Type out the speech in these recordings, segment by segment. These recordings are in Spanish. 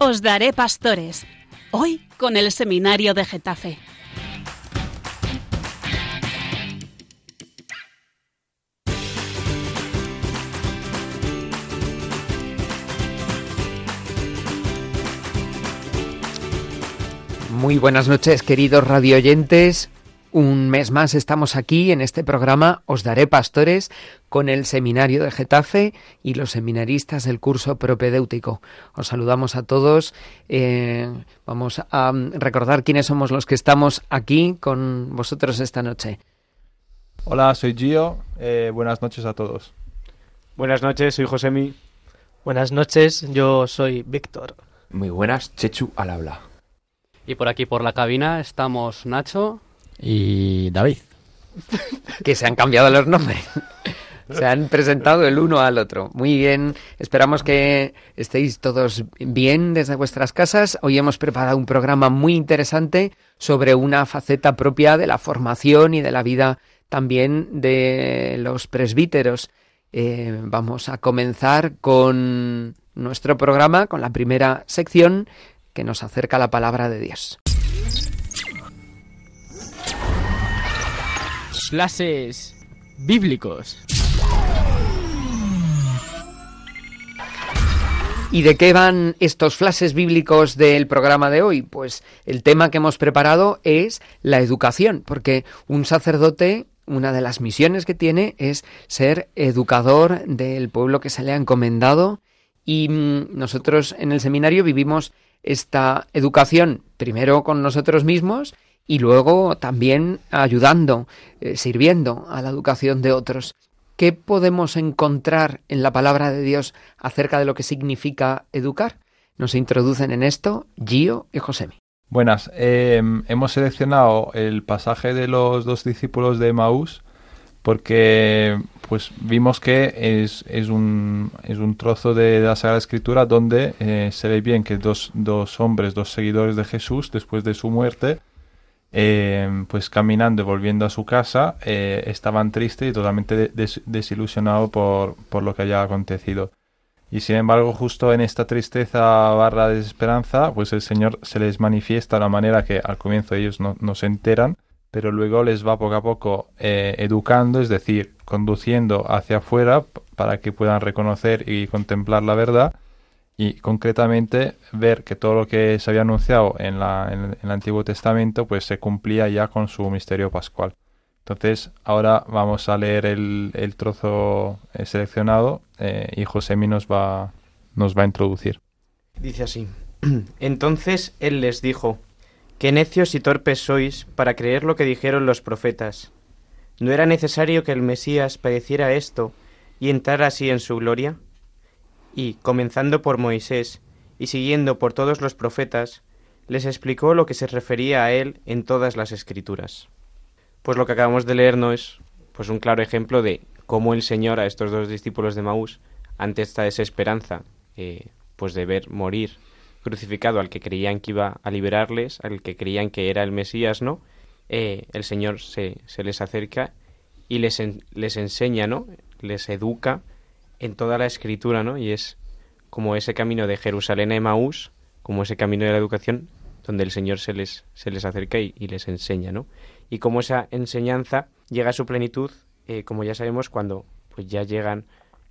Os daré pastores. Hoy con el seminario de Getafe. Muy buenas noches, queridos radioyentes. Un mes más estamos aquí en este programa Os Daré Pastores con el Seminario de Getafe y los seminaristas del curso propedéutico. Os saludamos a todos. Eh, vamos a recordar quiénes somos los que estamos aquí con vosotros esta noche. Hola, soy Gio. Eh, buenas noches a todos. Buenas noches, soy Josemi. Buenas noches, yo soy Víctor. Muy buenas, Chechu al habla. Y por aquí por la cabina estamos Nacho y David. que se han cambiado los nombres. Se han presentado el uno al otro. Muy bien, esperamos que estéis todos bien desde vuestras casas. Hoy hemos preparado un programa muy interesante sobre una faceta propia de la formación y de la vida también de los presbíteros. Eh, vamos a comenzar con nuestro programa, con la primera sección que nos acerca a la palabra de Dios. Flashes bíblicos. ¿Y de qué van estos flashes bíblicos del programa de hoy? Pues el tema que hemos preparado es la educación, porque un sacerdote, una de las misiones que tiene es ser educador del pueblo que se le ha encomendado y mm, nosotros en el seminario vivimos esta educación primero con nosotros mismos y luego también ayudando, eh, sirviendo a la educación de otros. ¿Qué podemos encontrar en la palabra de Dios acerca de lo que significa educar? Nos introducen en esto Gio y Josemi. Buenas, eh, hemos seleccionado el pasaje de los dos discípulos de Maús porque pues vimos que es, es, un, es un trozo de, la Sagrada Escritura donde eh, se ve bien que dos, dos hombres, dos seguidores de Jesús, después de su muerte, eh, pues caminando y volviendo a su casa, eh, estaban tristes y totalmente desilusionados por, por, lo que había acontecido. Y sin embargo, justo en esta tristeza barra desesperanza, pues el Señor se les manifiesta de una manera que al comienzo ellos no, no se enteran, pero luego les va poco a poco eh, educando, es decir, conduciendo hacia afuera para que puedan reconocer y contemplar la verdad y concretamente ver que todo lo que se había anunciado en, la, en, el Antiguo Testamento pues se cumplía ya con su misterio pascual. Entonces ahora vamos a leer el, el trozo eh, seleccionado eh, y Josemi nos va, nos va a introducir. Dice así. Entonces él les dijo, Qué necios y torpes sois para creer lo que dijeron los profetas. ¿No era necesario que el Mesías padeciera esto y entrara así en su gloria? Y, comenzando por Moisés y siguiendo por todos los profetas, les explicó lo que se refería a él en todas las escrituras. Pues lo que acabamos de leer no es pues un claro ejemplo de cómo el Señor a estos dos discípulos de Maús, ante esta desesperanza, eh, pues de ver morir crucificado al que creían que iba a liberarles, al que creían que era el Mesías, ¿no? Eh, el Señor se, se, les acerca y les, les enseña, ¿no? Les educa en toda la escritura, ¿no? Y es como ese camino de Jerusalén a Emaús, como ese camino de la educación, donde el Señor se les, se les acerca y, les enseña, ¿no? Y como esa enseñanza llega a su plenitud, eh, como ya sabemos, cuando pues ya llegan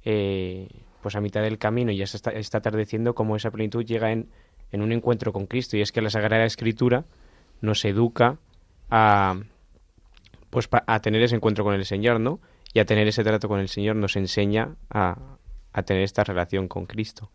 eh, pues a mitad del camino y ya se está, está atardeciendo, como esa plenitud llega en, en un encuentro con Cristo. Y es que la Sagrada Escritura nos educa a, pues, a tener ese encuentro con el Señor, ¿no? Y a tener ese trato con el Señor nos enseña a, a tener esta relación con Cristo.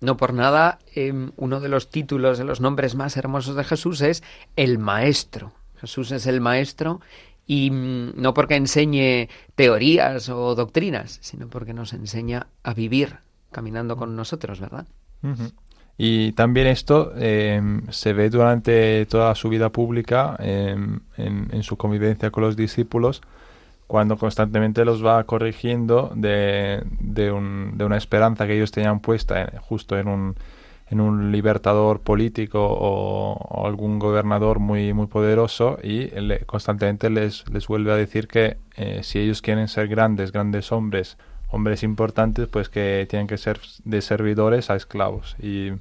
No por nada, em, uno de los títulos, de los nombres más hermosos de Jesús es el Maestro. Jesús es el Maestro y mm, no porque enseñe teorías o doctrinas, sino porque nos enseña a vivir caminando con nosotros, ¿verdad? Y también esto em, se ve durante toda su vida pública, em, en, su convivencia con los discípulos, cuando constantemente los va corrigiendo de, de, una esperanza que ellos tenían puesta justo en un, en un libertador político o, algún gobernador muy, muy poderoso y constantemente les, les vuelve a decir que eh, si ellos quieren ser grandes, grandes hombres, hombres importantes, pues que tienen que ser de servidores a esclavos. Y,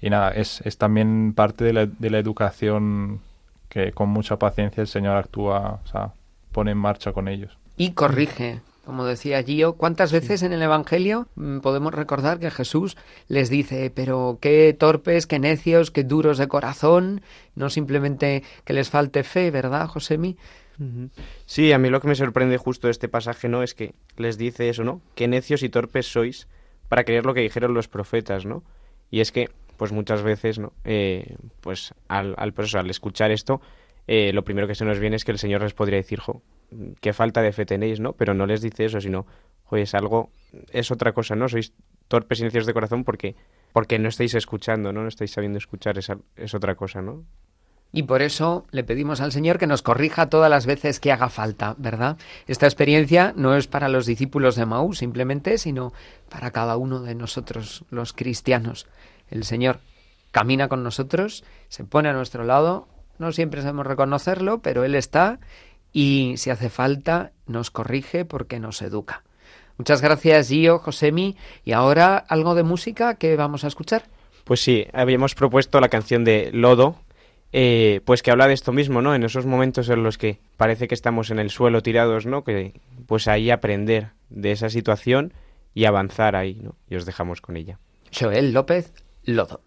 y nada, es, es también parte de la, de la educación que con mucha paciencia el Señor actúa, pone en marcha con ellos. Y corrige. Como decía Gio, ¿cuántas veces en el Evangelio mm, podemos recordar que Jesús les dice, pero qué torpes, qué necios, qué duros de corazón, no simplemente que les falte fe, ¿verdad, Josemi? Sí, a mí lo que me sorprende justo de este pasaje, ¿no? Es que les dice eso, ¿no? Qué necios y torpes sois para creer lo que dijeron los profetas, ¿no? Y es que, pues muchas veces, ¿no? Eh, pues al, al, pues al escuchar esto, eh, lo primero que se nos viene es que el Señor les podría decir, jo, qué falta de fe tenéis, ¿no? Pero no les dice eso, sino, es algo, es otra cosa, ¿no? Sois torpes y necios de corazón porque, porque no estáis escuchando, ¿no? No estáis sabiendo escuchar, es, es otra cosa, ¿no? Y por eso le pedimos al Señor que nos corrija todas las veces que haga falta, ¿verdad? Esta experiencia no es para los discípulos de Maú simplemente, sino para cada uno de nosotros, los cristianos. El Señor camina con nosotros, se pone a nuestro lado, no siempre sabemos reconocerlo, pero Él está y si hace falta nos corrige porque nos educa. Muchas gracias Gio, Josemi. Y ahora algo de música que vamos a escuchar. Pues sí, habíamos propuesto la canción de Lodo, eh, pues que habla de esto mismo, ¿no? En esos momentos en los que parece que estamos en el suelo tirados, ¿no? Que pues ahí aprender de esa situación y avanzar ahí, ¿no? Y os dejamos con ella. Joel López, Lodo.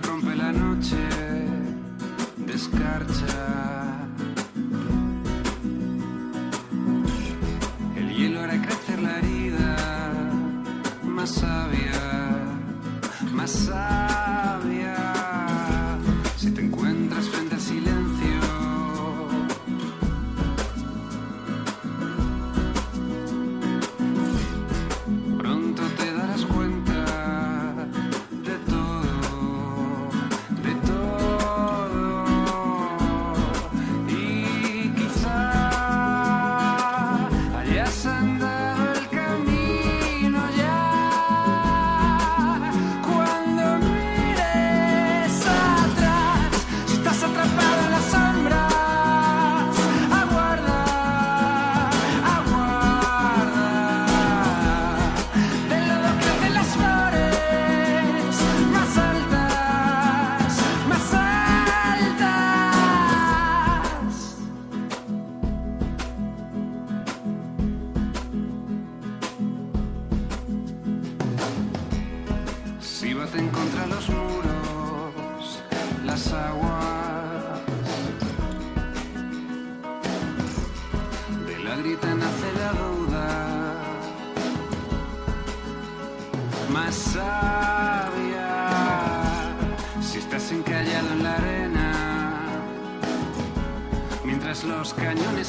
rompe la noche, descarcha.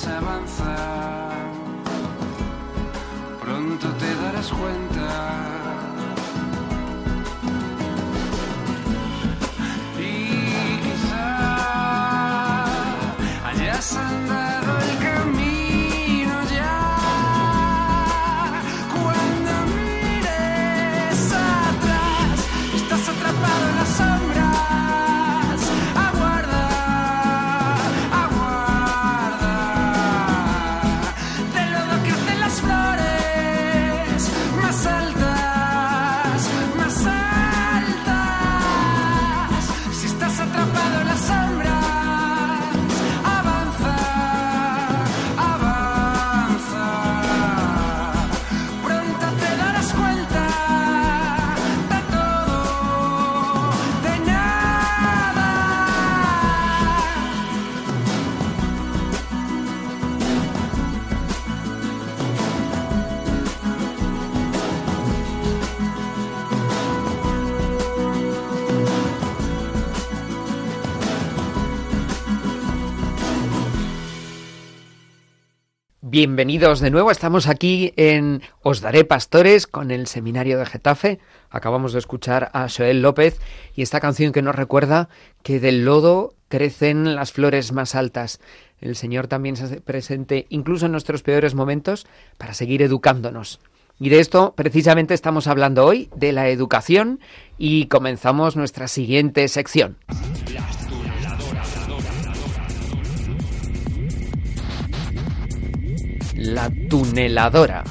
avanzar, pronto te darás cuenta. Bienvenidos de nuevo, estamos aquí en Os Daré Pastores con el Seminario de Getafe. Acabamos de escuchar a Joel López y esta canción que nos recuerda que del lodo crecen las flores más altas. El Señor también se hace presente incluso en nuestros peores momentos para seguir educándonos. Y de esto precisamente estamos hablando hoy, de la educación, y comenzamos nuestra siguiente sección. La tuneladora,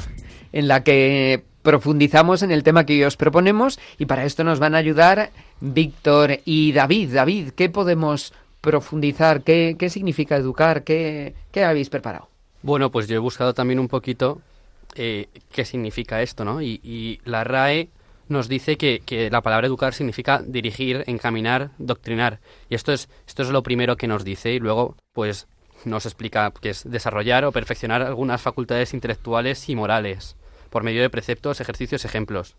en la que profundizamos en el tema que os proponemos y para esto nos van a ayudar Víctor y David. David, ¿qué podemos profundizar? ¿Qué, qué significa educar? ¿Qué, ¿Qué habéis preparado? Bueno, pues yo he buscado también un poquito eh, qué significa esto, ¿no? Y, y la RAE nos dice que, que, la palabra educar significa dirigir, encaminar, doctrinar. Y esto es, esto es lo primero que nos dice. Y luego, pues, nos explica que es desarrollar o perfeccionar algunas facultades intelectuales y morales por medio de preceptos, ejercicios, ejemplos.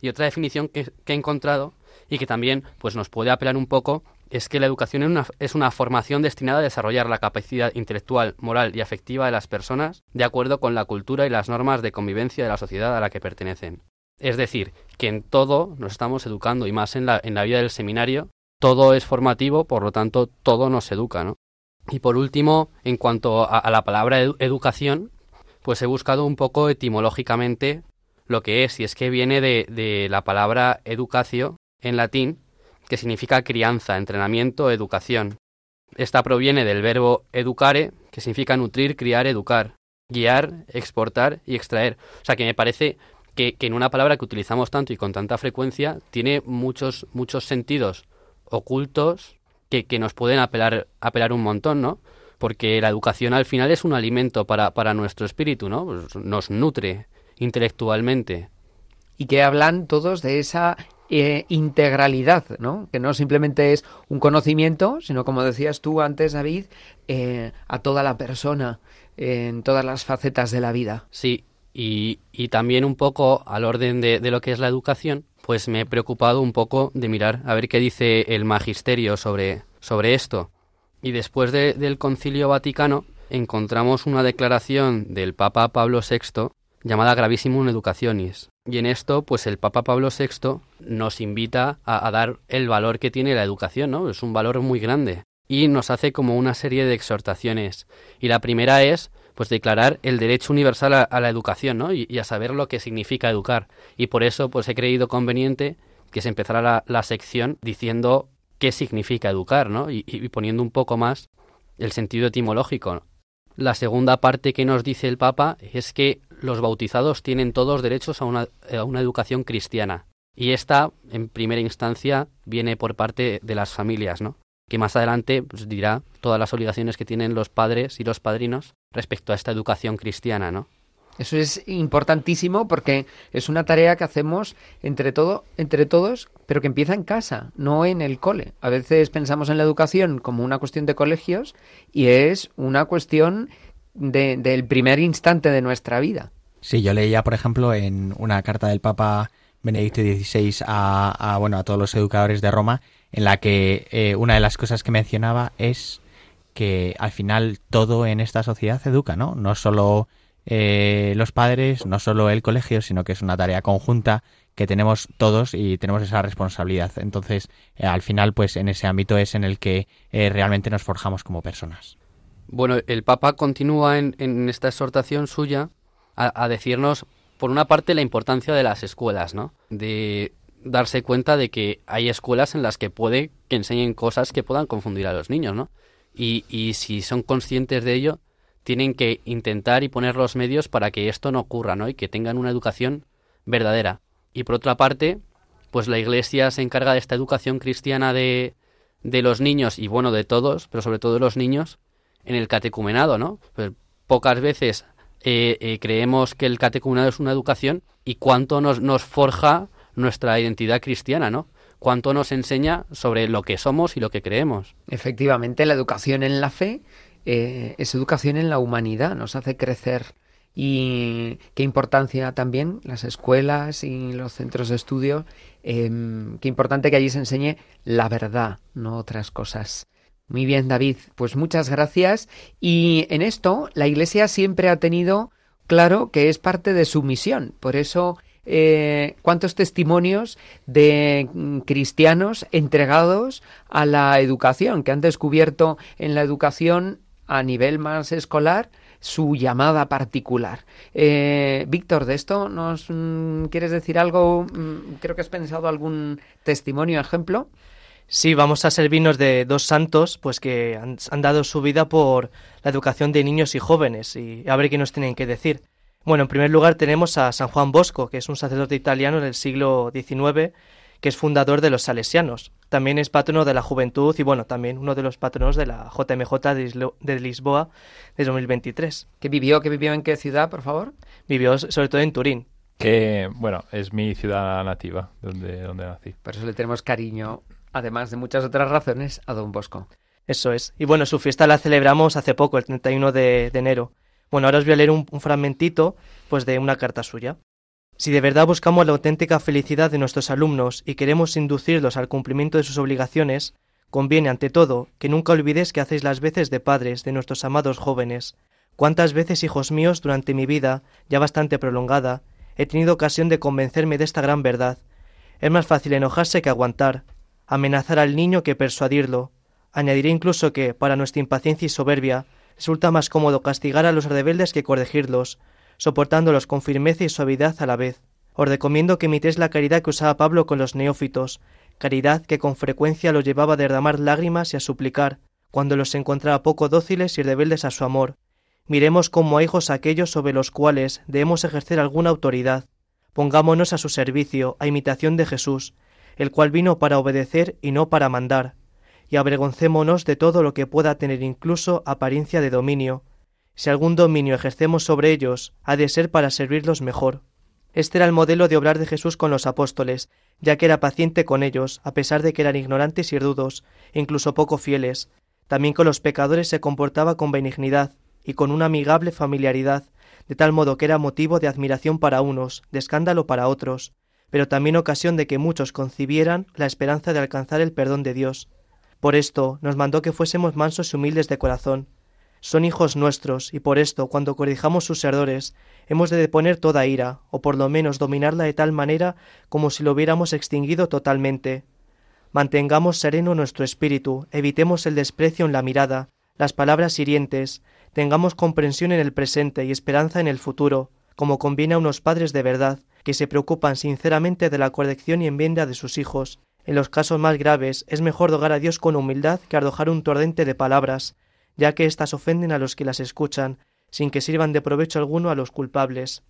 Y otra definición que, he encontrado y que también pues, nos puede apelar un poco es que la educación es una, es una, formación destinada a desarrollar la capacidad intelectual, moral y afectiva de las personas de acuerdo con la cultura y las normas de convivencia de la sociedad a la que pertenecen. Es decir, que en todo nos estamos educando y más en la, en la vida del seminario, todo es formativo, por lo tanto, todo nos educa, ¿no? Y por último, en cuanto a, la palabra edu educación, pues he buscado un poco etimológicamente lo que es, y es que viene de, de la palabra educacio en latín, que significa crianza, entrenamiento, educación. Esta proviene del verbo educare, que significa nutrir, criar, educar, guiar, exportar y extraer. O sea que me parece que, que, en una palabra que utilizamos tanto y con tanta frecuencia tiene muchos, muchos sentidos ocultos que, que nos pueden apelar, apelar un montón, ¿no? Porque la educación al final es un alimento para, para nuestro espíritu, ¿no? Pues nos nutre intelectualmente. Y que hablan todos de esa eh, integralidad, ¿no? Que no simplemente es un conocimiento, sino como decías tú antes, David, eh, a toda la persona, eh, en todas las facetas de la vida. Sí, y, y también un poco al orden de, de, lo que es la educación, pues me he preocupado un poco de mirar a ver qué dice el magisterio sobre, sobre esto. Y después de, del Concilio Vaticano encontramos una declaración del Papa Pablo VI llamada Gravissimum Educationis. Y en esto, pues el Papa Pablo VI nos invita a, a, dar el valor que tiene la educación, ¿no? Es un valor muy grande. Y nos hace como una serie de exhortaciones. Y la primera es, pues declarar el derecho universal a, la educación, ¿no? Y, a saber lo que significa educar. Y por eso, pues he creído conveniente que se empezara la, sección diciendo qué significa educar, ¿no? Y, y poniendo un poco más el sentido etimológico. La segunda parte que nos dice el Papa es que los bautizados tienen todos derechos a una, a una, educación cristiana. Y esta, en primera instancia, viene por parte de las familias, ¿no? Que más adelante pues, dirá todas las obligaciones que tienen los padres y los padrinos respecto a esta educación cristiana, ¿no? Eso es importantísimo porque es una tarea que hacemos entre todo, entre todos, pero que empieza en casa, no en el cole. A veces pensamos en la educación como una cuestión de colegios y es una cuestión de, del primer instante de nuestra vida. Sí, yo leía, por ejemplo, en una carta del Papa Benedicto XVI a, a bueno a todos los educadores de Roma, en la que eh, una de las cosas que mencionaba es que al final todo en esta sociedad educa, ¿no? No solo eh, los padres, no solo el colegio, sino que es una tarea conjunta que tenemos todos y tenemos esa responsabilidad. Entonces, eh, al final, pues en ese ámbito es en el que realmente nos forjamos como personas. Bueno, el Papa continúa en, en esta exhortación suya a, decirnos, por una parte, la importancia de las escuelas, ¿no? De darse cuenta de que hay escuelas en las que puede que enseñen cosas que puedan confundir a los niños, ¿no? Y, y si son conscientes de ello, tienen que intentar y poner los medios para que esto no ocurra, ¿no? Y que tengan una educación verdadera. Y por otra parte, pues la Iglesia se encarga de esta educación cristiana de, de los niños y bueno, de todos, pero sobre todo de los niños, en el catecumenado, ¿no? Pues pocas veces eh, eh, creemos que el catecumenado es una educación y cuánto nos, nos forja nuestra identidad cristiana, ¿no? Cuánto nos enseña sobre lo que somos y lo que creemos. Efectivamente, la educación en la fe eh, es educación en la humanidad, nos hace crecer. Y qué importancia también las escuelas y los centros de estudio, eh, qué importante que allí se enseñe la verdad, no otras cosas. Muy bien, David, pues muchas gracias. Y en esto, la Iglesia siempre ha tenido claro que es parte de su misión. Por eso, eh, cuántos testimonios de cristianos entregados a la educación, que han descubierto en la educación a nivel más escolar su llamada particular. Eh, Víctor, ¿de esto nos mm, quieres decir algo? Mm, creo que has pensado algún testimonio, ejemplo. Sí, vamos a servirnos de dos santos, pues que han, han, dado su vida por la educación de niños y jóvenes, y a ver qué nos tienen que decir. Bueno, en primer lugar tenemos a San Juan Bosco, que es un sacerdote italiano del siglo XIX, que es fundador de los salesianos. También es patrono de la juventud y, bueno, también uno de los patronos de la JMJ de, Lisboa de 2023. ¿Qué vivió? ¿Qué vivió en qué ciudad, por favor? Vivió sobre todo en Turín. Que, bueno, es mi ciudad nativa, donde, donde nací. Por eso le tenemos cariño además de muchas otras razones, a Don Bosco. Eso es. Y bueno, su fiesta la celebramos hace poco, el 31 de, de enero. Bueno, ahora os voy a leer un, un fragmentito pues, de una carta suya. Si de verdad buscamos la auténtica felicidad de nuestros alumnos y queremos inducirlos al cumplimiento de sus obligaciones, conviene ante todo que nunca olvidéis que hacéis las veces de padres de nuestros amados jóvenes. Cuántas veces, hijos míos, durante mi vida, ya bastante prolongada, he tenido ocasión de convencerme de esta gran verdad. Es más fácil enojarse que aguantar, amenazar al niño que persuadirlo. Añadiré incluso que, para nuestra impaciencia y soberbia, resulta más cómodo castigar a los rebeldes que corregirlos, soportándolos con firmeza y suavidad a la vez. Os recomiendo que imitéis la caridad que usaba Pablo con los neófitos, caridad que con frecuencia los llevaba a derramar lágrimas y a suplicar, cuando los encontraba poco dóciles y rebeldes a su amor. Miremos como a hijos aquellos sobre los cuales debemos ejercer alguna autoridad. Pongámonos a su servicio, a imitación de Jesús, el cual vino para obedecer y no para mandar, y avergoncémonos de todo lo que pueda tener incluso apariencia de dominio. Si algún dominio ejercemos sobre ellos, ha de ser para servirlos mejor. Este era el modelo de obrar de Jesús con los apóstoles, ya que era paciente con ellos, a pesar de que eran ignorantes y rudos, incluso poco fieles. También con los pecadores se comportaba con benignidad y con una amigable familiaridad, de tal modo que era motivo de admiración para unos, de escándalo para otros pero también ocasión de que muchos concibieran la esperanza de alcanzar el perdón de Dios. Por esto nos mandó que fuésemos mansos y humildes de corazón. Son hijos nuestros, y por esto, cuando corrijamos sus errores, hemos de deponer toda ira, o por lo menos dominarla de tal manera como si lo hubiéramos extinguido totalmente. Mantengamos sereno nuestro espíritu, evitemos el desprecio en la mirada, las palabras hirientes, tengamos comprensión en el presente y esperanza en el futuro, como conviene a unos padres de verdad, que se preocupan sinceramente de la corrección y enmienda de sus hijos. En los casos más graves es mejor rogar a Dios con humildad que arrojar un torrente de palabras, ya que éstas ofenden a los que las escuchan, sin que sirvan de provecho alguno a los culpables.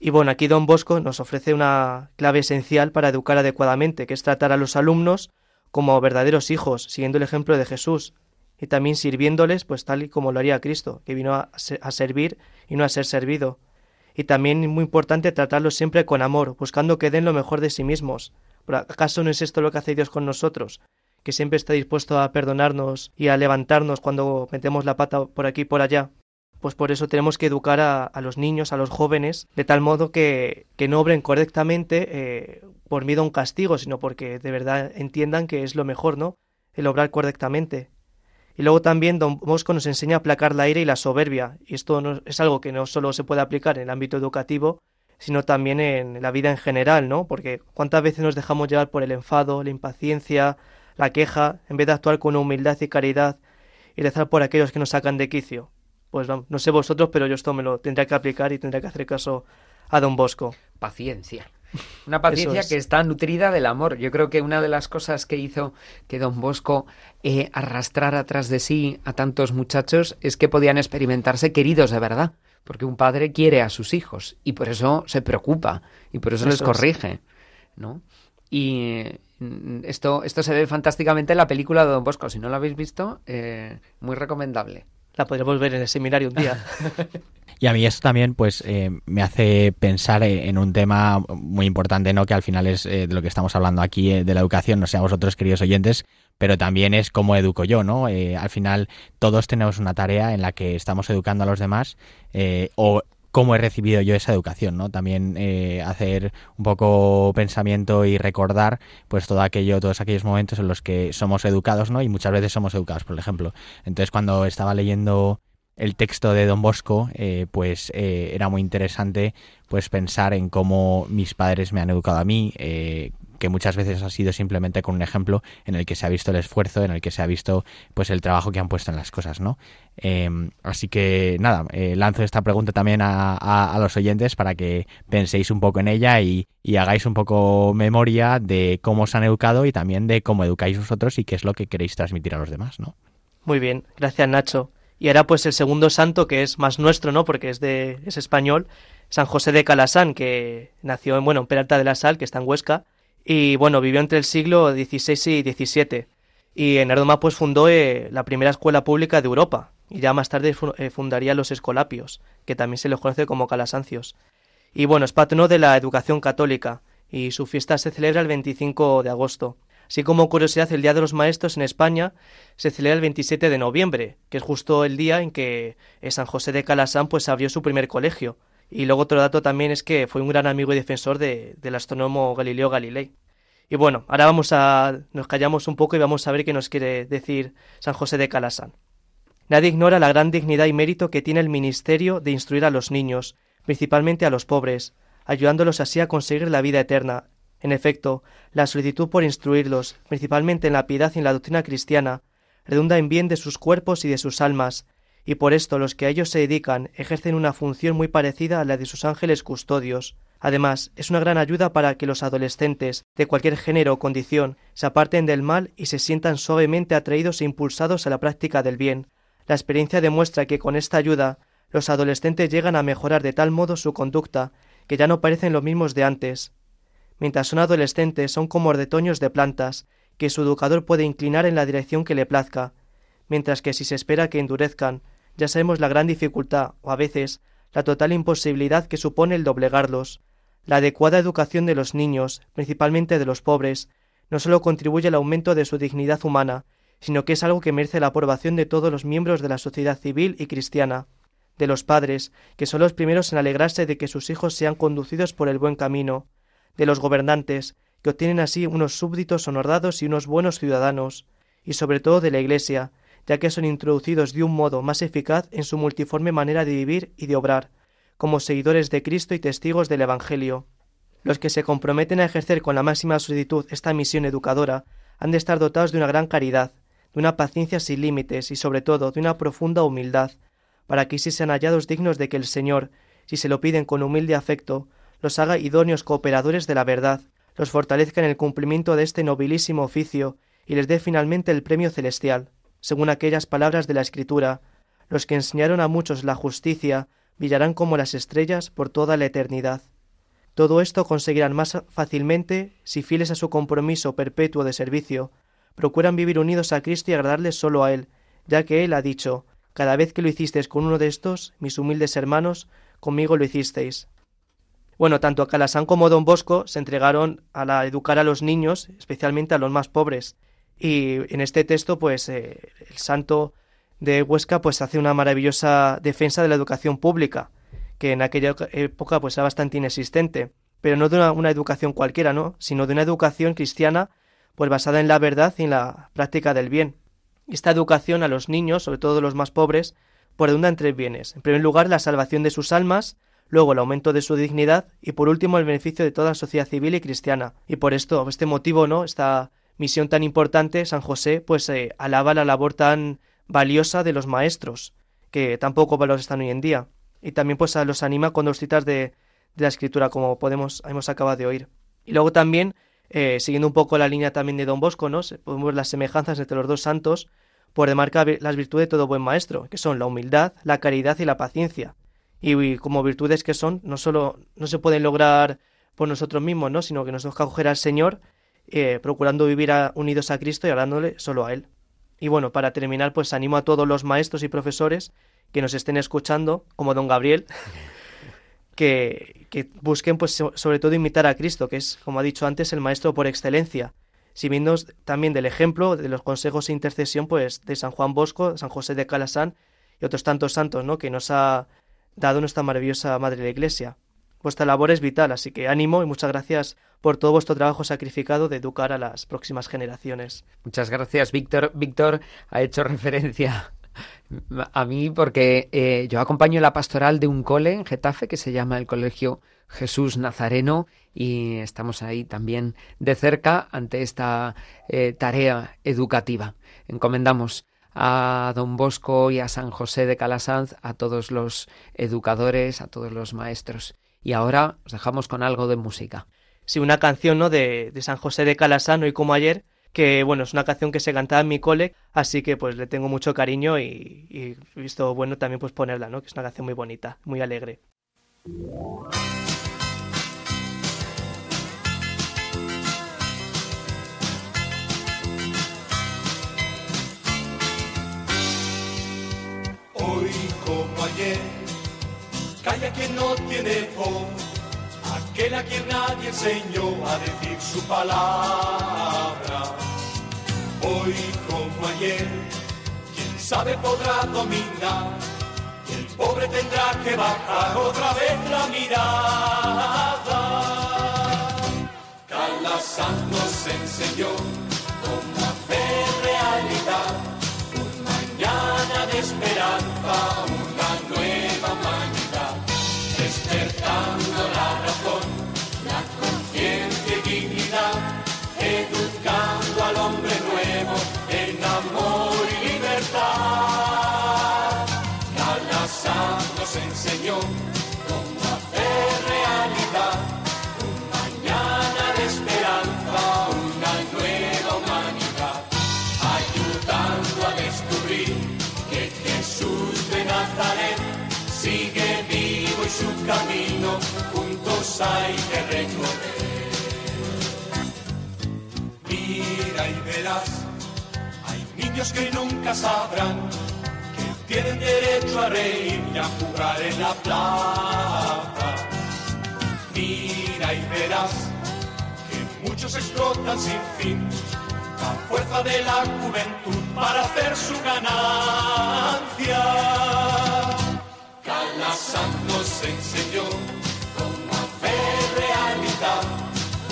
Y bueno, aquí don Bosco nos ofrece una clave esencial para educar adecuadamente, que es tratar a los alumnos como verdaderos hijos, siguiendo el ejemplo de Jesús, y también sirviéndoles, pues tal y como lo haría Cristo, que vino a, a servir y no a ser servido y también muy importante tratarlos siempre con amor, buscando que den lo mejor de sí mismos. ¿Por acaso no es esto lo que hace Dios con nosotros? Que siempre está dispuesto a perdonarnos y a levantarnos cuando metemos la pata por aquí y por allá. Pues por eso tenemos que educar a, los niños, a los jóvenes, de tal modo que, que no obren correctamente eh, por miedo a un castigo, sino porque de verdad entiendan que es lo mejor, ¿no? El obrar correctamente. Y luego también don Bosco nos enseña a aplacar la ira y la soberbia. Y esto no, es algo que no solo se puede aplicar en el ámbito educativo, sino también en la vida en general, ¿no? Porque cuántas veces nos dejamos llevar por el enfado, la impaciencia, la queja, en vez de actuar con humildad y caridad y rezar por aquellos que nos sacan de quicio. Pues no sé vosotros, pero yo esto me lo tendría que aplicar y tendría que hacer caso a don Bosco. Paciencia. Una paciencia que está nutrida del amor. Yo creo que una de las cosas que hizo que don Bosco eh, arrastrara atrás de sí a tantos muchachos es que podían experimentarse queridos de verdad. Porque un padre quiere a sus hijos y por eso se preocupa y por eso, les corrige. ¿no? Y mm, esto, esto se ve fantásticamente en la película de Don Bosco. Si no lo habéis visto, eh, muy recomendable. La podremos ver en el seminario un día. Y a mí esto también pues eh, me hace pensar en un tema muy importante, ¿no? Que al final es eh, de lo que estamos hablando aquí eh, de la educación, no sé a vosotros queridos oyentes, pero también es cómo educo yo, ¿no? al final todos tenemos una tarea en la que estamos educando a los demás o cómo he recibido yo esa educación, ¿no? También hacer un poco pensamiento y recordar, pues todo aquello, todos aquellos momentos en los que somos educados, ¿no? Y muchas veces somos educados, por ejemplo. Entonces, cuando estaba leyendo el texto de Don Bosco, eh, pues eh, era muy interesante pues pensar en cómo mis padres me han educado a mí, eh, que muchas veces ha sido simplemente con un ejemplo en el que se ha visto el esfuerzo, en el que se ha visto pues el trabajo que han puesto en las cosas, ¿no? Em, así que nada, eh, lanzo esta pregunta también a, los oyentes para que penséis un poco en ella y, y, hagáis un poco memoria de cómo os han educado y también de cómo educáis vosotros y qué es lo que queréis transmitir a los demás, ¿no? Muy bien, gracias Nacho. Y ahora pues el segundo santo que es más nuestro, ¿no? Porque es de es español, San José de Calasán, que nació en bueno, en Peralta de la Sal, que está en Huesca, y bueno, vivió entre el siglo XVI y XVII. Y en Erdoma pues fundó eh, la primera escuela pública de Europa, y ya más tarde eh, fundaría los Escolapios, que también se les conoce como Calasancios. Y bueno, es patrono de la educación católica, y su fiesta se celebra el 25 de agosto. Así como curiosidad, el Día de los Maestros en España se celebra el 27 de noviembre, que es justo el día en que eh, San José de Calasán pues abrió su primer colegio. Y luego otro dato también es que fue un gran amigo y defensor de, del astrónomo Galileo Galilei. Y bueno, ahora vamos a nos callamos un poco y vamos a ver qué nos quiere decir San José de Calasán. Nadie ignora la gran dignidad y mérito que tiene el ministerio de instruir a los niños, principalmente a los pobres, ayudándolos así a conseguir la vida eterna, en efecto, la solicitud por instruirlos, principalmente en la piedad y en la doctrina cristiana, redunda en bien de sus cuerpos y de sus almas, y por esto los que a ellos se dedican ejercen una función muy parecida a la de sus ángeles custodios. Además, es una gran ayuda para que los adolescentes, de cualquier género o condición, se aparten del mal y se sientan suavemente atraídos e impulsados a la práctica del bien. La experiencia demuestra que con esta ayuda los adolescentes llegan a mejorar de tal modo su conducta que ya no parecen los mismos de antes, mientras son adolescentes son como retoños de plantas, que su educador puede inclinar en la dirección que le plazca, mientras que si se espera que endurezcan, ya sabemos la gran dificultad, o a veces, la total imposibilidad que supone el doblegarlos. La adecuada educación de los niños, principalmente de los pobres, no sólo contribuye al aumento de su dignidad humana, sino que es algo que merece la aprobación de todos los miembros de la sociedad civil y cristiana, de los padres, que son los primeros en alegrarse de que sus hijos sean conducidos por el buen camino, de los gobernantes, que obtienen así unos súbditos honrados y unos buenos ciudadanos, y sobre todo de la Iglesia, ya que son introducidos de un modo más eficaz en su multiforme manera de vivir y de obrar, como seguidores de Cristo y testigos del Evangelio. Los que se comprometen a ejercer con la máxima solicitud esta misión educadora han de estar dotados de una gran caridad, de una paciencia sin límites y sobre todo de una profunda humildad, para que si sean hallados dignos de que el Señor, si se lo piden con humilde afecto, los haga idóneos cooperadores de la verdad, los fortalezca en el cumplimiento de este nobilísimo oficio y les dé finalmente el premio celestial, según aquellas palabras de la Escritura, los que enseñaron a muchos la justicia brillarán como las estrellas por toda la eternidad. Todo esto conseguirán más fácilmente si, fieles a su compromiso perpetuo de servicio, procuran vivir unidos a Cristo y agradarle solo a Él, ya que Él ha dicho, cada vez que lo hicisteis con uno de estos, mis humildes hermanos, conmigo lo hicisteis. Bueno, tanto Calasán como Don Bosco se entregaron a la educar a los niños, especialmente a los más pobres. Y en este texto, pues, eh, el santo de Huesca, pues, hace una maravillosa defensa de la educación pública, que en aquella época, pues, era bastante inexistente. Pero no de una, una educación cualquiera, ¿no? Sino de una educación cristiana, pues, basada en la verdad y en la práctica del bien. Esta educación a los niños, sobre todo los más pobres, pues redunda en tres bienes. En primer lugar, la salvación de sus almas, luego el aumento de su dignidad y por último el beneficio de toda la sociedad civil y cristiana. Y por esto, por este motivo, ¿no? Esta misión tan importante, San José, pues eh, alaba la labor tan valiosa de los maestros, que tampoco valores están hoy en día. Y también pues los anima con dos citas de, de la escritura, como podemos, hemos acabado de oír. Y luego también, eh, siguiendo un poco la línea también de Don Bosco, ¿no? podemos ver las semejanzas entre los dos santos, por demarcar las virtudes de todo buen maestro, que son la humildad, la caridad y la paciencia y, como virtudes que son, no solo no se pueden lograr por nosotros mismos, ¿no? sino que nos toca acoger al Señor, eh, procurando vivir unidos a Cristo y hablándole solo a Él. Y bueno, para terminar, pues animo a todos los maestros y profesores que nos estén escuchando, como don Gabriel, que, que busquen, pues, sobre todo imitar a Cristo, que es, como ha dicho antes, el maestro por excelencia. Si viendo también del ejemplo, de los consejos e intercesión, pues, de San Juan Bosco, San José de Calasán y otros tantos santos, ¿no? Que nos ha dado nuestra maravillosa Madre de la Iglesia. Vuestra labor es vital, así que ánimo y muchas gracias por todo vuestro trabajo sacrificado de educar a las próximas generaciones. Muchas gracias, Víctor. Víctor ha hecho referencia a mí porque eh, yo acompaño la pastoral de un cole en Getafe que se llama el Colegio Jesús Nazareno y estamos ahí también de cerca ante esta eh, tarea educativa. Encomendamos a don Bosco y a San José de Calasanz, a todos los educadores, a todos los maestros. Y ahora os dejamos con algo de música. Sí, una canción ¿no? de, de San José de Calasán, hoy como ayer, que bueno, es una canción que se cantaba en mi cole, así que pues le tengo mucho cariño y, y visto bueno también pues ponerla, ¿no? Que es una canción muy bonita, muy alegre. Como ayer, calla quien no tiene voz, aquel a quien nadie enseñó a decir su palabra. Hoy como ayer, quien sabe podrá dominar, el pobre tendrá que bajar otra vez la mirada. Calasán nos enseñó cómo hacer realidad un mañana de esperanza, enseñó cómo hacer realidad un mañana de esperanza, una nueva humanidad, ayudando a descubrir que Jesús de Nazaret sigue vivo y su camino juntos hay que recorrer. Mira y verás, hay niños que nunca sabrán tienen derecho a reír y a jugar en la plaza. Mira y verás que muchos explotan sin fin la fuerza de la juventud para hacer su ganancia. Calasán nos enseñó cómo hacer realidad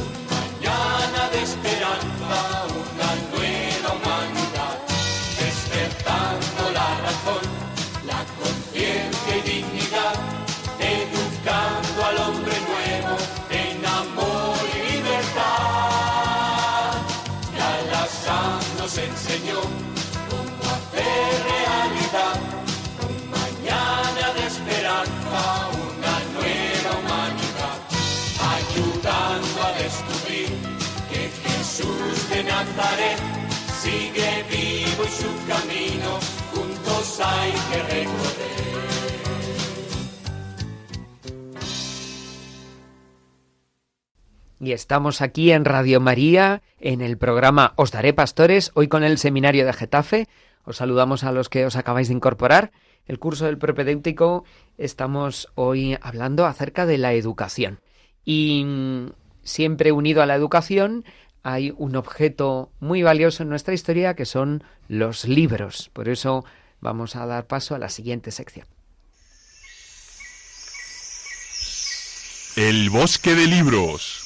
un mañana de esperanza, enseñó cómo hacer realidad un mañana de esperanza, una nueva humanidad, ayudando a descubrir que Jesús de Nazaret sigue vivo y su camino juntos hay que recorrer. Y estamos aquí en Radio María, en el programa Os Daré Pastores, hoy con el Seminario de Getafe. Os saludamos a los que os acabáis de incorporar. El curso del propedéutico estamos hoy hablando acerca de la educación. Y mm, siempre unido a la educación hay un objeto muy valioso en nuestra historia que son los libros. Por eso vamos a dar paso a la siguiente sección. El bosque de libros.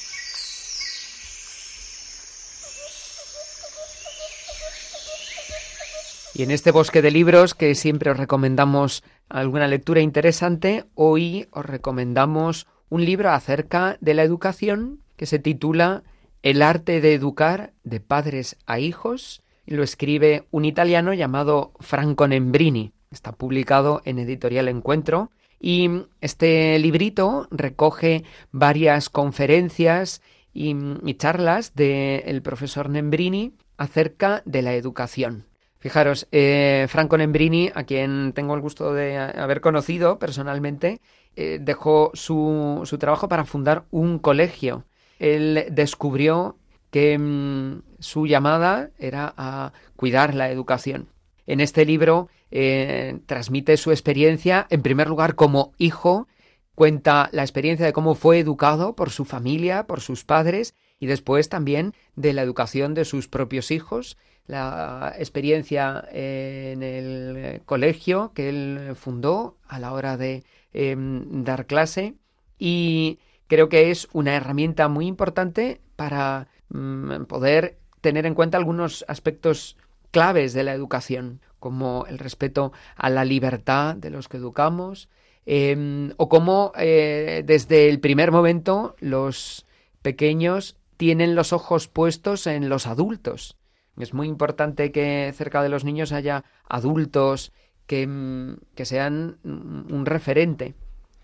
Y en este bosque de libros, que siempre os recomendamos alguna lectura interesante, hoy os recomendamos un libro acerca de la educación que se titula El arte de educar de padres a hijos y lo escribe un italiano llamado Franco Nembrini. Está publicado en Editorial Encuentro y este librito recoge varias conferencias y, y charlas del profesor Nembrini acerca de la educación. Fijaros, eh, Franco Nembrini, a quien tengo el gusto de haber conocido personalmente, eh, dejó su, su, trabajo para fundar un colegio. Él descubrió que mmm, su llamada era a cuidar la educación. En este libro eh, transmite su experiencia, en primer lugar, como hijo, cuenta la experiencia de cómo fue educado por su familia, por sus padres, y después también de la educación de sus propios hijos, la experiencia en el colegio que él fundó a la hora de eh, dar clase y creo que es una herramienta muy importante para mm, poder tener en cuenta algunos aspectos claves de la educación, como el respeto a la libertad de los que educamos, eh, o cómo eh, desde el primer momento los pequeños tienen los ojos puestos en los adultos. Es muy importante que cerca de los niños haya adultos que, mm, que sean un referente.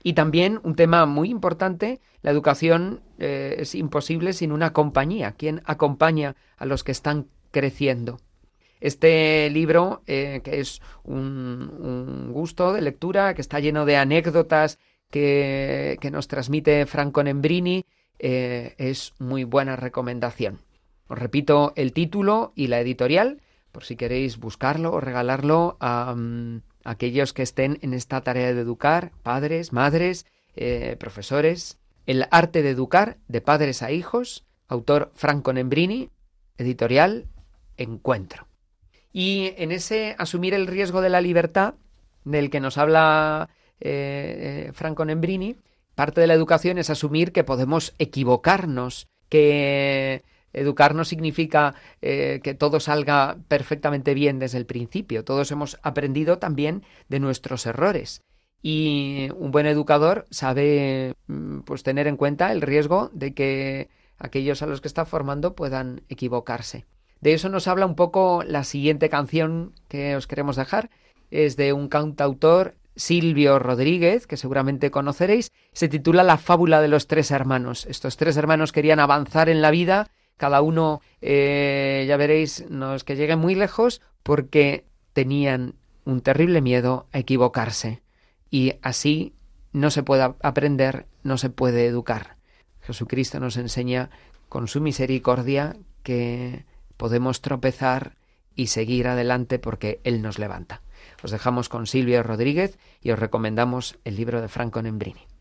Y también un tema muy importante, la educación eh, es imposible sin una compañía. ¿Quién acompaña a los que están creciendo? Este libro, eh, que es un, un, gusto de lectura, que está lleno de anécdotas que, que nos transmite Franco Nembrini, eh, es muy buena recomendación. Os repito el título y la editorial, por si queréis buscarlo o regalarlo a um, aquellos que estén en esta tarea de educar, padres, madres, eh, profesores. El arte de educar, de padres a hijos, autor Franco Nembrini, editorial Encuentro. Y en ese asumir el riesgo de la libertad, del que nos habla eh, Franco Nembrini, parte de la educación es asumir que podemos equivocarnos, que educar no significa eh, que todo salga perfectamente bien desde el principio. Todos hemos aprendido también de nuestros errores. Y un buen educador sabe mm, pues tener en cuenta el riesgo de que aquellos a los que está formando puedan equivocarse. De eso nos habla un poco la siguiente canción que os queremos dejar. Es de un cantautor, Silvio Rodríguez, que seguramente conoceréis. Se titula La fábula de los tres hermanos. Estos tres hermanos querían avanzar en la vida, cada uno, eh, ya veréis, no es que lleguen muy lejos, porque tenían un terrible miedo a equivocarse. Y así no se puede aprender, no se puede educar. Jesucristo nos enseña con su misericordia que podemos tropezar y seguir adelante porque Él nos levanta. Os dejamos con Silvia Rodríguez y os recomendamos el libro de Franco Nembrini.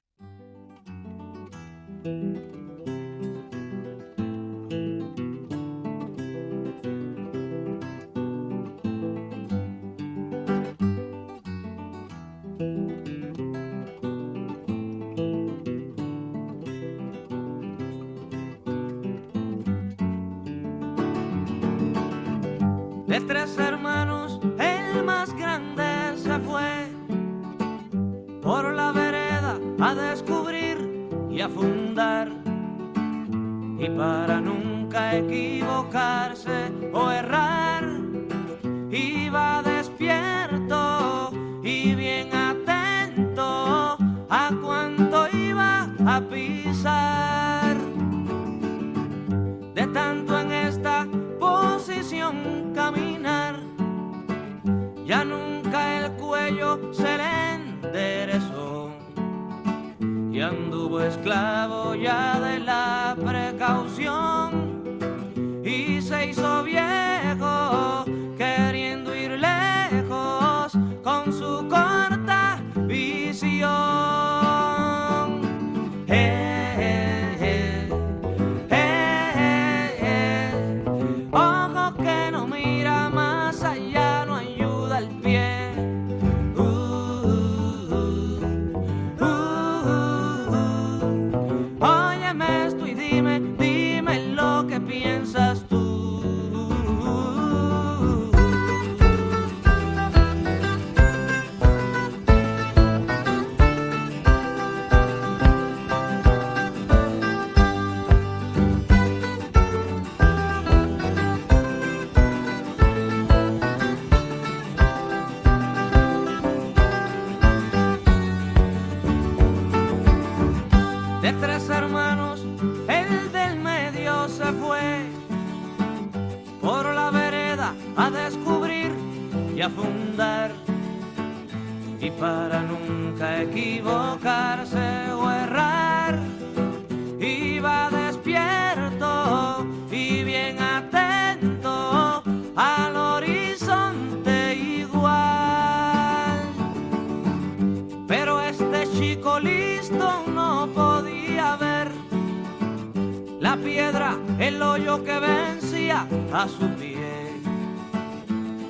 Y se hizo la piedra, el hoyo que vencía a su pie.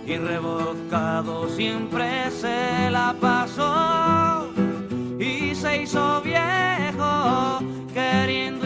Y rebocado siempre se la pasó y se hizo viejo queriendo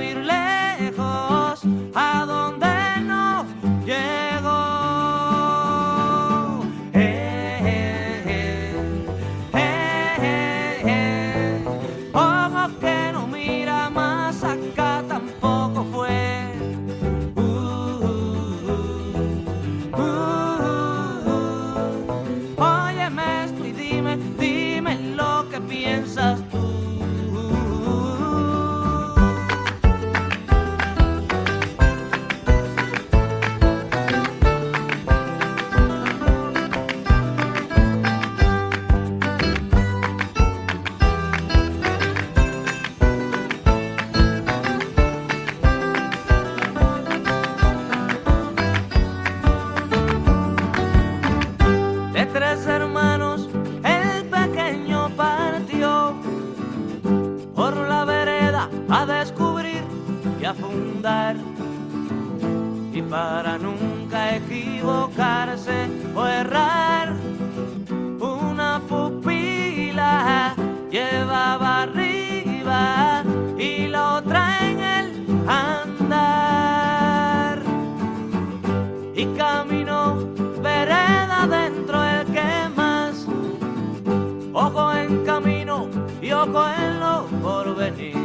camino y ojo en lo por venir.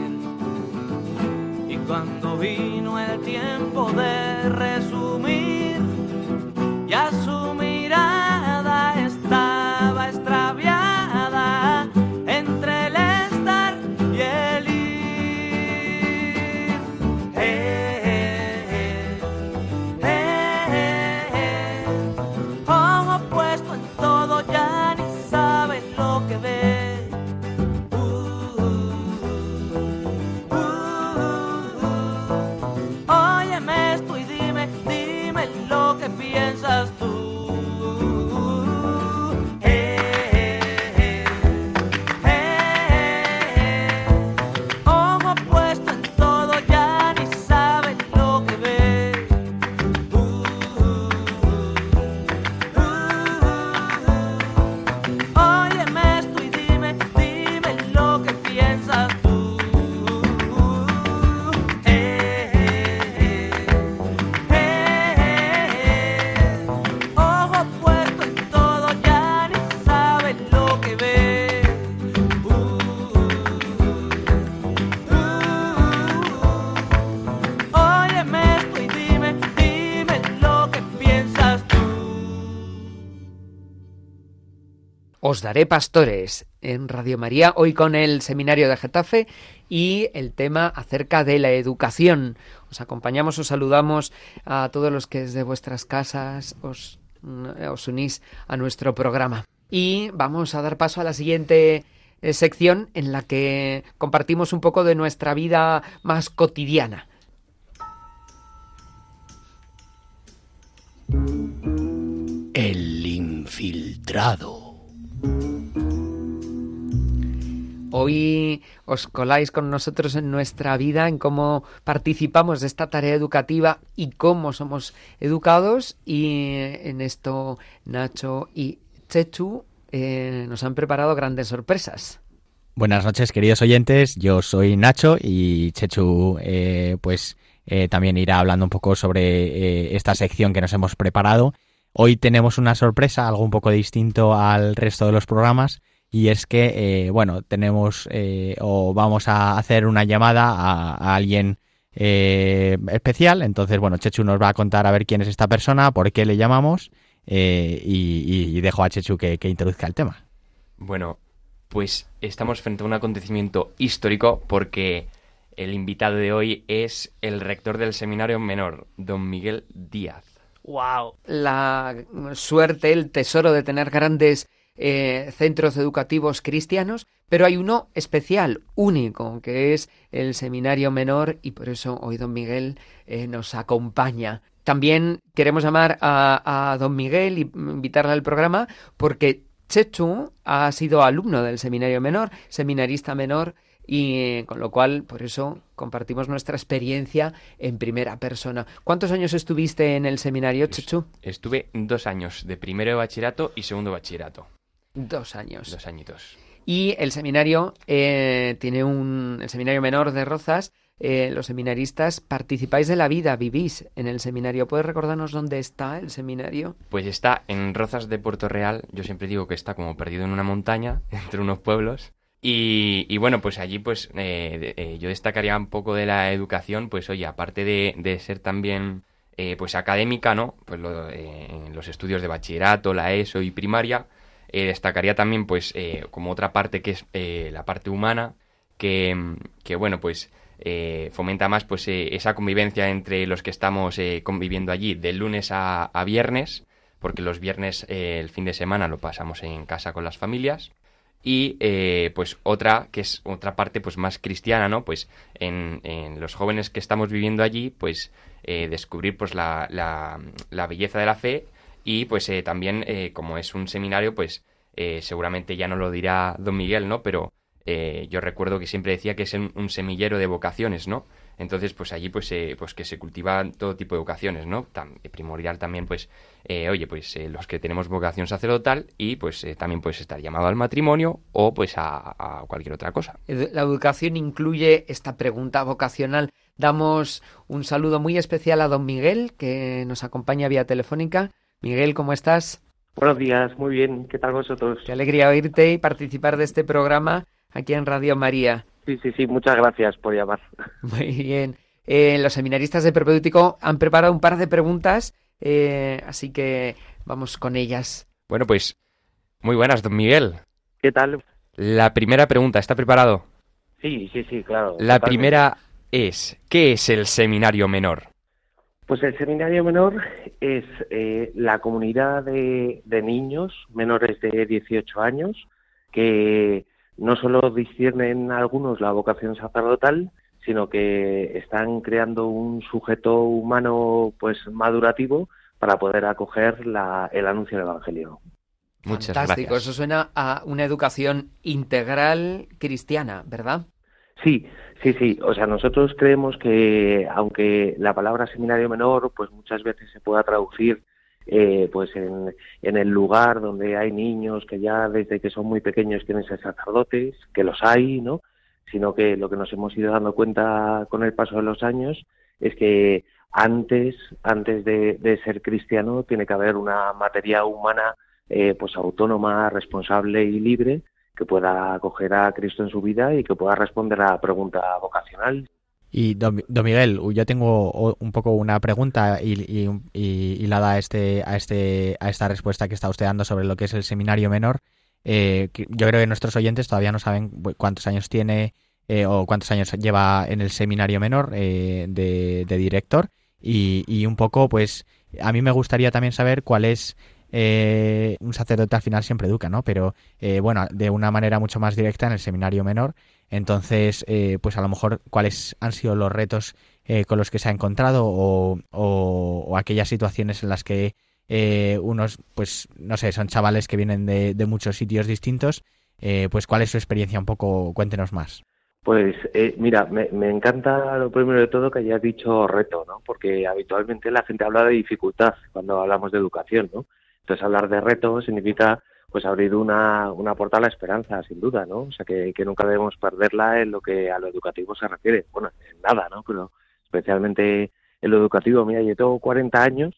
Y cuando vino el tiempo de resumir, Os daré pastores en Radio María, hoy con el seminario de Getafe y el tema acerca de la educación. Os acompañamos, os saludamos a todos los que desde vuestras casas os, os unís a nuestro programa. Y vamos a dar paso a la siguiente eh, sección en la que compartimos un poco de nuestra vida más cotidiana. El infiltrado. Hoy os coláis con nosotros en nuestra vida, en cómo participamos de esta tarea educativa y cómo somos educados. Y en esto Nacho y Chechu eh, nos han preparado grandes sorpresas. Buenas noches, queridos oyentes. Yo soy Nacho y Chechu, eh, pues eh, también irá hablando un poco sobre eh, esta sección que nos hemos preparado. Hoy tenemos una sorpresa, algo un poco distinto al resto de los programas, y es que, eh, bueno, tenemos eh, o vamos a hacer una llamada a, alguien eh, especial. Entonces, bueno, Chechu nos va a contar a ver quién es esta persona, por qué le llamamos, eh, y, y dejo a Chechu que, que introduzca el tema. Bueno, pues estamos frente a un acontecimiento histórico porque el invitado de hoy es el rector del seminario menor, don Miguel Díaz. ¡Wow! La suerte, el tesoro de tener grandes eh, centros educativos cristianos, pero hay uno especial, único, que es el seminario menor y por eso hoy don Miguel eh, nos acompaña. También queremos llamar a, a don Miguel y invitarle al programa porque Chechu ha sido alumno del seminario menor, seminarista menor, y eh, con lo cual, por eso, compartimos nuestra experiencia en primera persona. ¿Cuántos años estuviste en el seminario, Chechu? Estuve dos años de primero de bachillerato y segundo de bachillerato. Dos años. Dos añitos. Y el seminario eh, tiene un. El seminario menor de Rozas. eh, los seminaristas participáis de la vida, vivís en el seminario. ¿Puedes recordarnos dónde está el seminario? Pues está en Rozas de Puerto Real. Yo siempre digo que está como perdido en una montaña, entre unos pueblos. Y, bueno, pues allí pues eh, eh, yo destacaría un poco de la educación, pues oye, aparte de, ser también eh, pues académica, ¿no? Pues lo- eh, en los estudios de bachillerato, la ESO y primaria, eh, destacaría también, pues, como otra parte que es la parte humana, que, que bueno, pues fomenta más pues esa convivencia entre los que estamos conviviendo allí de lunes a, viernes, porque los viernes el fin de semana lo pasamos en casa con las familias. Y eh, pues otra, que es otra parte pues más cristiana, ¿no? Pues en, los jóvenes que estamos viviendo allí, pues eh, descubrir pues la, la, la belleza de la fe y pues eh, también como es un seminario, pues seguramente ya no lo dirá don Miguel, ¿no? Pero yo recuerdo que siempre decía que es un, un semillero de vocaciones, ¿no? Entonces, pues allí, pues, eh, pues que se cultivan todo tipo de vocaciones, ¿no? Tam- primordial también, pues, eh, oye, pues eh, los que tenemos vocación sacerdotal y, pues, eh, también puedes estar llamado al matrimonio o, pues, a, a cualquier otra cosa. La educación incluye esta pregunta vocacional. Damos un saludo muy especial a don Miguel, que nos acompaña vía telefónica. Miguel, ¿cómo estás? Buenos días, muy bien. ¿Qué tal vosotros? Qué alegría oírte y participar de este programa aquí en Radio María. Sí, sí, sí, muchas gracias por llamar. Muy bien. Eh, los seminaristas de Propedéutico han preparado un par de preguntas, eh, así que vamos con ellas. Bueno, pues, muy buenas, don Miguel. ¿Qué tal? La primera pregunta, ¿está preparado? Sí, sí, sí, claro. La totalmente. primera es, ¿qué es el seminario menor? Pues el seminario menor es eh, la comunidad de, de niños menores de 18 años que no solo disciernen algunos la vocación sacerdotal, sino que están creando un sujeto humano pues madurativo para poder acoger la, el anuncio del Evangelio. Muchas Fantástico, gracias. eso suena a una educación integral cristiana, ¿verdad? Sí, sí, sí. O sea, nosotros creemos que aunque la palabra seminario menor, pues muchas veces se pueda traducir eh, pues en, en el lugar donde hay niños que ya desde que son muy pequeños quieren ser sacerdotes, que los hay, ¿no? Sino que lo que nos hemos ido dando cuenta con el paso de los años es que antes, antes de, de ser cristiano, tiene que haber una materia humana eh, pues autónoma, responsable y libre que pueda acoger a Cristo en su vida y que pueda responder a la pregunta vocacional. Y don, don Miguel, yo tengo un poco una pregunta y, y, y, y a este, a este, a esta respuesta que está usted dando sobre lo que es el seminario menor. Eh, yo creo que nuestros oyentes todavía no saben cuántos años tiene eh, o cuántos años lleva en el seminario menor eh, de, de director y, y un poco, pues, a mí me gustaría también saber cuál es eh, un sacerdote al final siempre educa, ¿no? Pero eh, bueno, de una manera mucho más directa en el seminario menor. Entonces, eh, pues a lo mejor cuáles han sido los retos eh, con los que se ha encontrado o, o- o aquellas situaciones en las que eh, unos, pues no sé, son chavales que vienen de, de muchos sitios distintos. eh, pues cuál es su experiencia un poco, cuéntenos más. Pues eh, mira, me, me encanta lo primero de todo que hayas dicho reto, ¿no? Porque habitualmente la gente habla de dificultad cuando hablamos de educación, ¿no? Entonces hablar de reto significa pues abrir una, una puerta a la esperanza, sin duda, ¿no? O sea que, nunca debemos perderla en lo que a lo educativo se refiere. Bueno, en nada, ¿no? Pero especialmente en lo educativo. Mira, yo tengo 40 años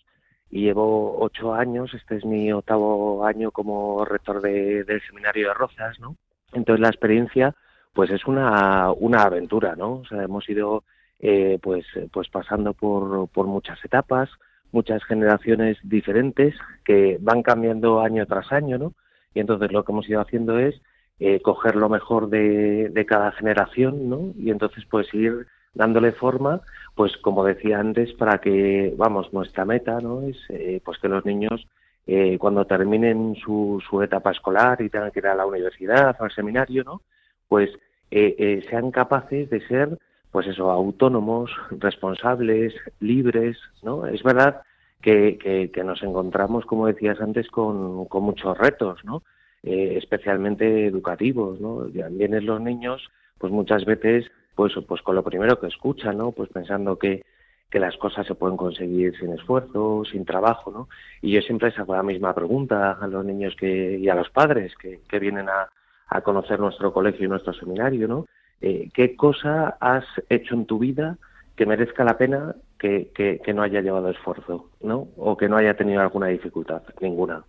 y llevo ocho años, este es mi octavo año como rector de- del seminario de Rozas, ¿no? Entonces la experiencia pues es una, una aventura, ¿no? O sea, hemos ido eh, pues, pues pasando por, por muchas etapas, muchas generaciones diferentes que van cambiando año tras año, ¿no? Y entonces lo que hemos ido haciendo es eh, coger lo mejor de, de cada generación, ¿no? Y entonces pues ir dándole forma, pues como decía antes, para que, vamos, nuestra meta, ¿no? Es eh, pues que los niños eh, cuando terminen su, su etapa escolar y tengan que ir a la universidad o al seminario, ¿no? Pues eh, eh, sean capaces de ser, pues eso, autónomos, responsables, libres, ¿no? Es verdad que, que, nos encontramos, como decías antes, con, muchos retos, ¿no? Eh, especialmente educativos, ¿no? Vienen los niños, pues muchas veces, pues, pues con lo primero que escuchan, ¿no? Pues pensando que, que las cosas se pueden conseguir sin esfuerzo, sin trabajo, ¿no? Y yo siempre les hago la misma pregunta a los niños que, y a los padres que, que vienen a, a conocer nuestro colegio y nuestro seminario, ¿no? Eh, ¿Qué cosa has hecho en tu vida que merezca la pena que, que, que no haya llevado esfuerzo, ¿no? O que no haya tenido alguna dificultad, ninguna.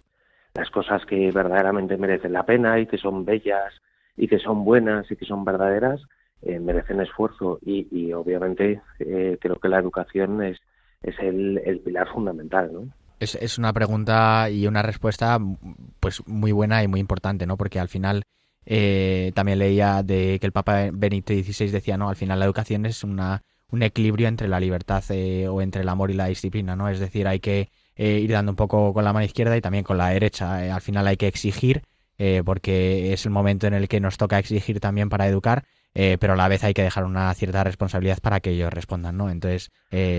Las cosas que verdaderamente merecen la pena y que son bellas y que son buenas y que son verdaderas, eh, merecen esfuerzo y, y obviamente eh, creo que la educación es, es el, el pilar fundamental, ¿no? Es, es una pregunta y una respuesta pues muy buena y muy importante, ¿no? Porque al final eh, también leía de que el Papa Benito XVI decía, no, al final la educación es una, un equilibrio entre la libertad eh, o entre el amor y la disciplina, ¿no? Es decir, hay que eh, ir dando un poco con la mano izquierda y también con la derecha. Eh, al final hay que exigir, eh, porque es el momento en el que nos toca exigir también para educar, pero a la vez hay que dejar una cierta responsabilidad para que ellos respondan, ¿no? Entonces,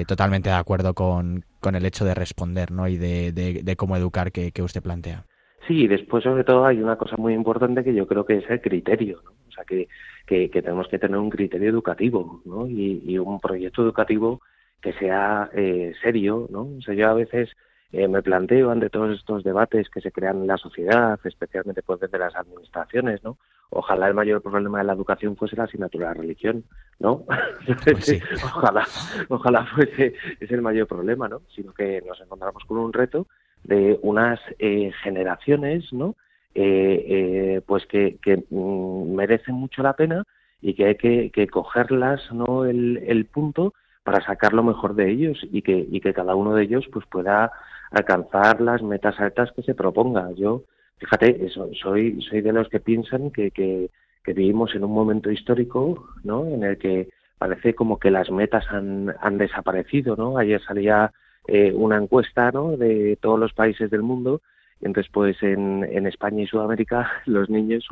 totalmente de acuerdo con, con el hecho de responder, ¿no? Y de, de, de cómo educar que, que usted plantea. Sí, y después sobre todo hay una cosa muy importante que yo creo que es el criterio, ¿no? O sea, que, que, que tenemos que tener un criterio educativo, ¿no? Y, y un proyecto educativo que sea eh, serio, ¿no? O sea, yo a veces eh, me planteo ante todos estos debates que se crean en la sociedad, especialmente pues desde las administraciones, ¿no? Ojalá el mayor problema de la educación fuese la asignatura de religión, ¿no? Pues sí. ojalá, ojalá fuese ese el mayor problema, ¿no? Sino que nos encontramos con un reto de unas eh, generaciones, ¿no? Eh, eh, pues que, que mm, merecen mucho la pena y que hay que, que cogerlas, ¿no? El, el punto para sacar lo mejor de ellos y que, y que cada uno de ellos pues pueda alcanzar las metas altas que se proponga. Yo, fíjate, eso, soy, soy de los que piensan que, que, vivimos en un momento histórico, ¿no? En el que parece como que las metas han, han desaparecido, ¿no? Ayer salía eh, una encuesta, ¿no? De todos los países del mundo entonces pues en, en España y Sudamérica los niños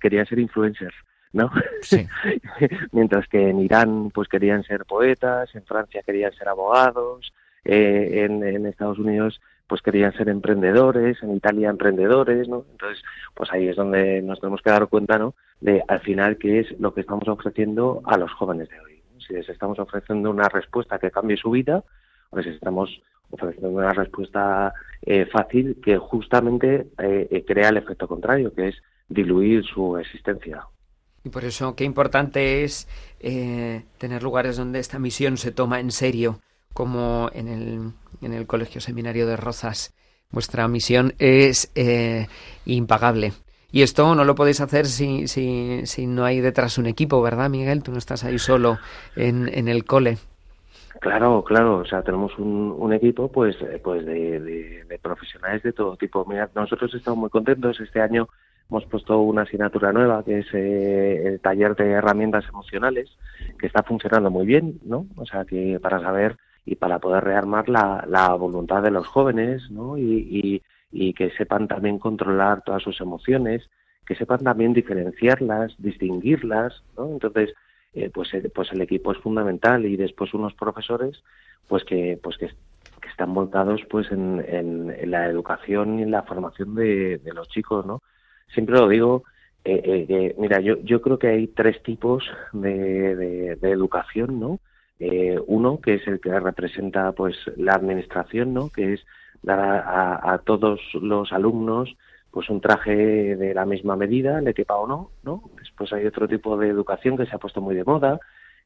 querían ser influencers. ¿no? Sí. Mientras que en Irán pues querían ser poetas, en Francia querían ser abogados, eh, en, en Estados Unidos pues querían ser emprendedores, en Italia emprendedores, ¿no? Entonces, pues ahí es donde nos tenemos que dar cuenta, ¿no? De al final qué es lo que estamos ofreciendo a los jóvenes de hoy. Si les estamos ofreciendo una respuesta que cambie su vida, o les estamos ofreciendo una respuesta eh, fácil que justamente eh, eh, crea el efecto contrario, que es diluir su existencia. Y por eso qué importante es eh, tener lugares donde esta misión se toma en serio, como en el, en el Colegio Seminario de Rozas. Vuestra misión es impagable. Y esto no lo podéis hacer si, si, si no hay detrás un equipo, ¿verdad, Miguel? Tú no estás ahí solo en, en el cole. Claro, claro, o sea, tenemos un, equipo pues, eh, pues de profesionales de todo tipo. Mira, nosotros estamos muy contentos. Este año hemos puesto una asignatura nueva que es eh, el taller de herramientas emocionales, que está funcionando muy bien, ¿no? O sea, que para saber y para poder rearmar la, la voluntad de los jóvenes, ¿no? Y, y, y que sepan también controlar todas sus emociones, que sepan también diferenciarlas, distinguirlas, ¿no? Entonces, eh, pues, eh, pues el equipo es fundamental y después unos profesores, pues que, pues que, están volcados pues en, en, la educación y en la formación de, de los chicos, ¿no? Siempre lo digo, eh, eh, mira, yo, yo creo que hay tres tipos de, de, de educación, ¿no? Eh, uno, que es el que representa pues la administración, ¿no? Que es dar a, a, a todos los alumnos pues un traje de la misma medida, le quepa o no, ¿no? Después hay otro tipo de educación que se ha puesto muy de moda,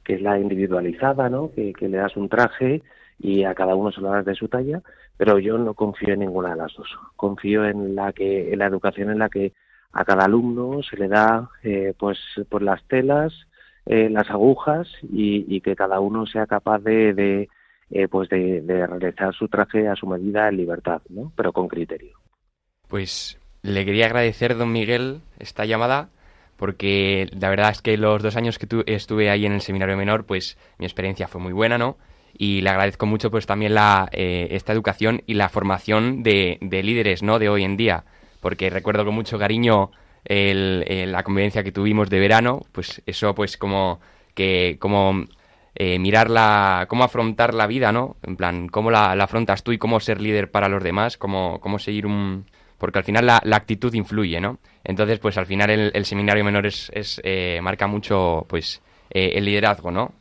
que es la individualizada, ¿no? Que, que le das un traje y a cada uno se lo das de su talla, pero yo no confío en ninguna de las dos. Confío en la que, en la educación en la que a cada alumno se le da, eh, pues, por las telas, eh, las agujas y, y, que cada uno sea capaz de, de eh, pues, de, de realizar su traje a su medida en libertad, ¿no? Pero con criterio. Pues le quería agradecer, don Miguel, esta llamada, porque la verdad es que los dos años que tu, estuve ahí en el seminario menor, pues mi experiencia fue muy buena, ¿no? Y le agradezco mucho pues también la, eh, esta educación y la formación de, de, líderes, ¿no? De hoy en día, porque recuerdo con mucho cariño el, la convivencia que tuvimos de verano, pues eso pues como que como eh, mirar la, cómo afrontar la vida, ¿no? En plan, cómo la, la, afrontas tú y cómo ser líder para los demás, cómo, cómo seguir un, porque al final la, la, actitud influye, ¿no? Entonces, pues al final el, el seminario menor es, es eh, marca mucho, pues, eh, el liderazgo, ¿no?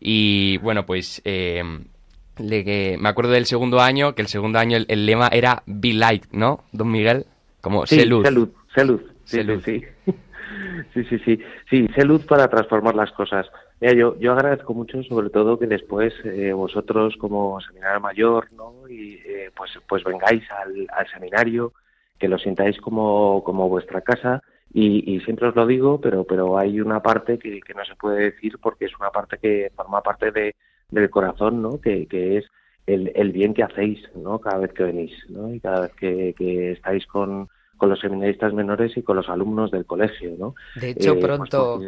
Y bueno, pues eh, le, que me acuerdo del segundo año, que el segundo año el, el lema era Be Light, ¿no, don Miguel? Como sí, luz, sé luz. Sí, sé luz. Sí, sí. sí, sí, sí. Sí, sé luz para transformar las cosas. Mira, yo, yo agradezco mucho, sobre todo, que después eh, vosotros, como seminario mayor, ¿no? Y eh, pues, pues vengáis al, al seminario, que lo sintáis como, como vuestra casa. Y, y, siempre os lo digo, pero, pero hay una parte que, que, no se puede decir porque es una parte que forma parte de, del corazón, ¿no? Que, que es el, el bien que hacéis, ¿no? Cada vez que venís, ¿no? Y cada vez que, que estáis con, con los seminaristas menores y con los alumnos del colegio, ¿no? De hecho, Eh, pues pronto,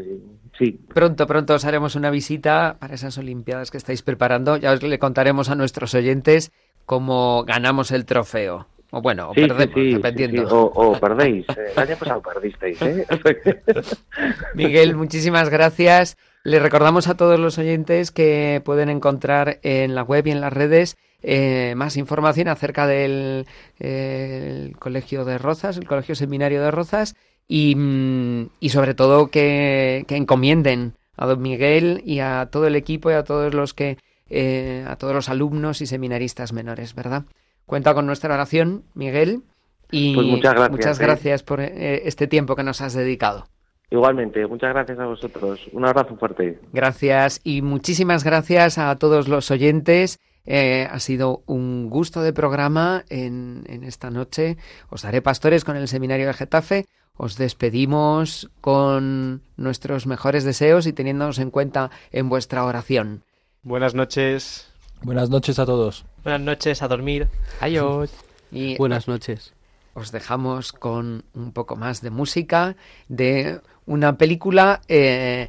sí, pronto, pronto os haremos una visita para esas Olimpiadas que estáis preparando. Ya os le contaremos a nuestros oyentes cómo ganamos el trofeo. O bueno, o sí, perdemos, sí, dependiendo. sí, O, o perdéis. Eh, El año pasado perdisteis, ¿eh? Miguel, muchísimas gracias. Le recordamos a todos los oyentes que pueden encontrar en la web y en las redes eh, más información acerca del eh, el Colegio de Rozas, el Colegio Seminario de Rozas, y, mm, y sobre todo que, que encomienden a don Miguel y a todo el equipo y a todos los que eh, a todos los alumnos y seminaristas menores, ¿verdad? Cuenta con nuestra oración, Miguel, y Pues muchas gracias, muchas eh. gracias por eh, este tiempo que nos has dedicado. Igualmente, muchas gracias a vosotros. Un abrazo fuerte. Gracias y muchísimas gracias a todos los oyentes. Eh, ha sido un gusto de programa en, en esta noche. Os daré pastores con el seminario de Getafe. Os despedimos con nuestros mejores deseos y teniéndonos en cuenta en vuestra oración. Buenas noches. Buenas noches a todos. Buenas noches, a dormir. Adiós. Y Buenas noches. os dejamos con un poco más de música de una película eh,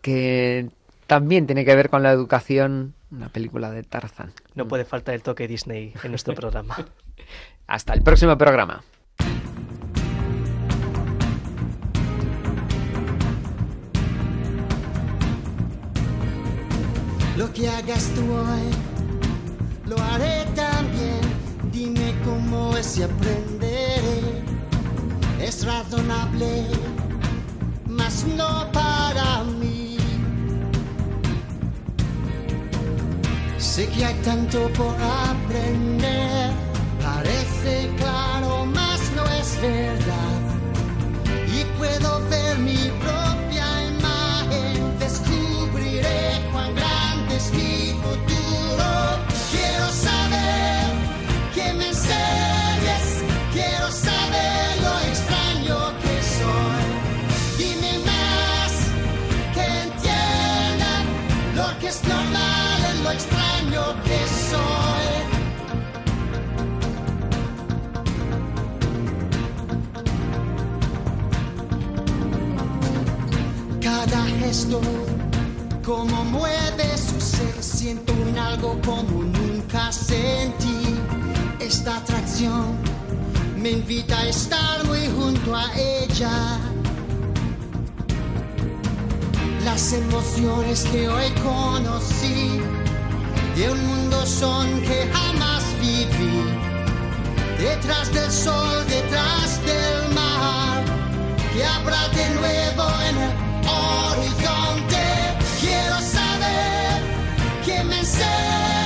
que también tiene que ver con la educación, una película de Tarzan. No puede faltar el toque Disney en nuestro programa. Hasta el próximo programa. Que hagas tú hoy, lo haré también. Dime cómo es y aprenderé. Es razonable, mas no para mí. Sé que hay tanto por aprender. Parece claro, gesto, como mueve su ser, siento un algo como nunca sentí. Esta atracción me invita a estar muy junto a ella. Las emociones que hoy conocí de un mundo son que jamás viví. Detrás del sol, detrás del mar, que habrá de nuevo en el Quiero saber que me enseñes,